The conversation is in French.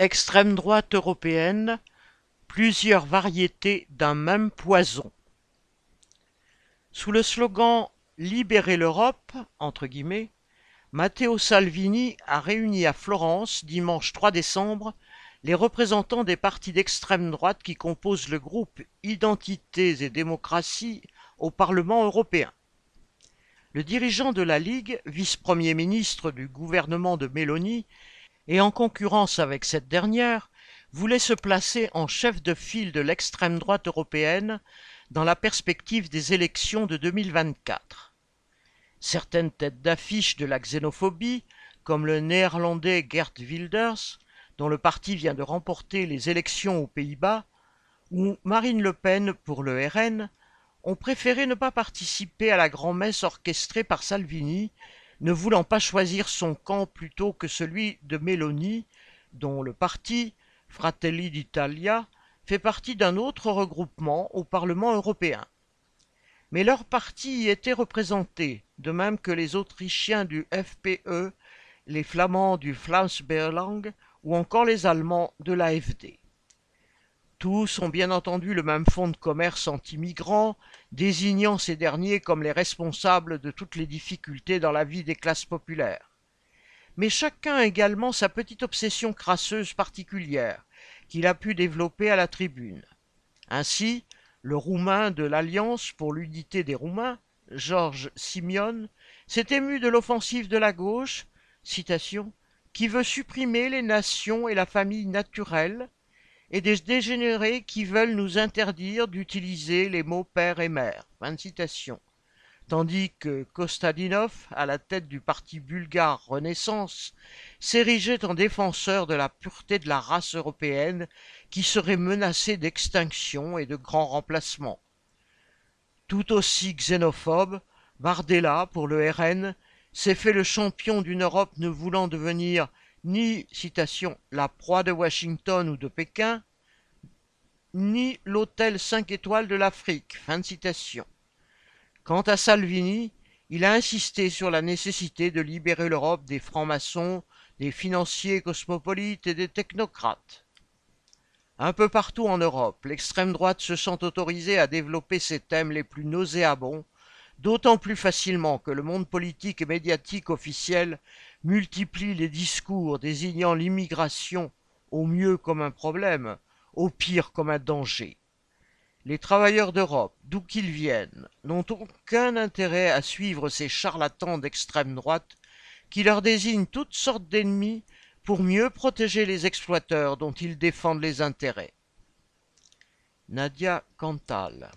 Extrême droite européenne, plusieurs variétés d'un même poison. Sous le slogan Libérer l'Europe, entre guillemets, Matteo Salvini a réuni à Florence, dimanche 3 décembre, les représentants des partis d'extrême droite qui composent le groupe Identités et démocratie au Parlement européen. Le dirigeant de la Ligue, vice-premier ministre du gouvernement de Mélanie, et en concurrence avec cette dernière, voulait se placer en chef de file de l'extrême droite européenne dans la perspective des élections de 2024. Certaines têtes d'affiche de la xénophobie, comme le néerlandais Gert Wilders, dont le parti vient de remporter les élections aux Pays-Bas, ou Marine Le Pen pour le RN, ont préféré ne pas participer à la grand-messe orchestrée par Salvini, ne voulant pas choisir son camp plutôt que celui de Meloni, dont le parti, Fratelli d'Italia, fait partie d'un autre regroupement au Parlement européen. Mais leur parti y était représenté, de même que les Autrichiens du FPE, les Flamands du Flamsberlang ou encore les Allemands de l'AFD. Tous ont bien entendu le même fonds de commerce anti-migrants, désignant ces derniers comme les responsables de toutes les difficultés dans la vie des classes populaires. Mais chacun a également sa petite obsession crasseuse particulière, qu'il a pu développer à la tribune. Ainsi, le Roumain de l'Alliance pour l'unité des Roumains, Georges Simeon, s'est ému de l'offensive de la gauche, citation, qui veut supprimer les nations et la famille naturelle, et des dégénérés qui veulent nous interdire d'utiliser les mots père et mère. Tandis que Kostadinov, à la tête du parti bulgare Renaissance, s'érigeait en défenseur de la pureté de la race européenne qui serait menacée d'extinction et de grand remplacement. Tout aussi xénophobe, Bardella, pour le RN, s'est fait le champion d'une Europe ne voulant devenir ni, la proie de Washington ou de Pékin, ni l'hôtel cinq étoiles de l'Afrique. Quant à Salvini, il a insisté sur la nécessité de libérer l'Europe des francs-maçons, des financiers cosmopolites et des technocrates. Un peu partout en Europe, l'extrême droite se sent autorisée à développer ses thèmes les plus nauséabonds, d'autant plus facilement que le monde politique et médiatique officiel multiplie les discours désignant l'immigration au mieux comme un problème, au pire comme un danger. Les travailleurs d'Europe, d'où qu'ils viennent, n'ont aucun intérêt à suivre ces charlatans d'extrême droite qui leur désignent toutes sortes d'ennemis pour mieux protéger les exploiteurs dont ils défendent les intérêts. Nadia Cantal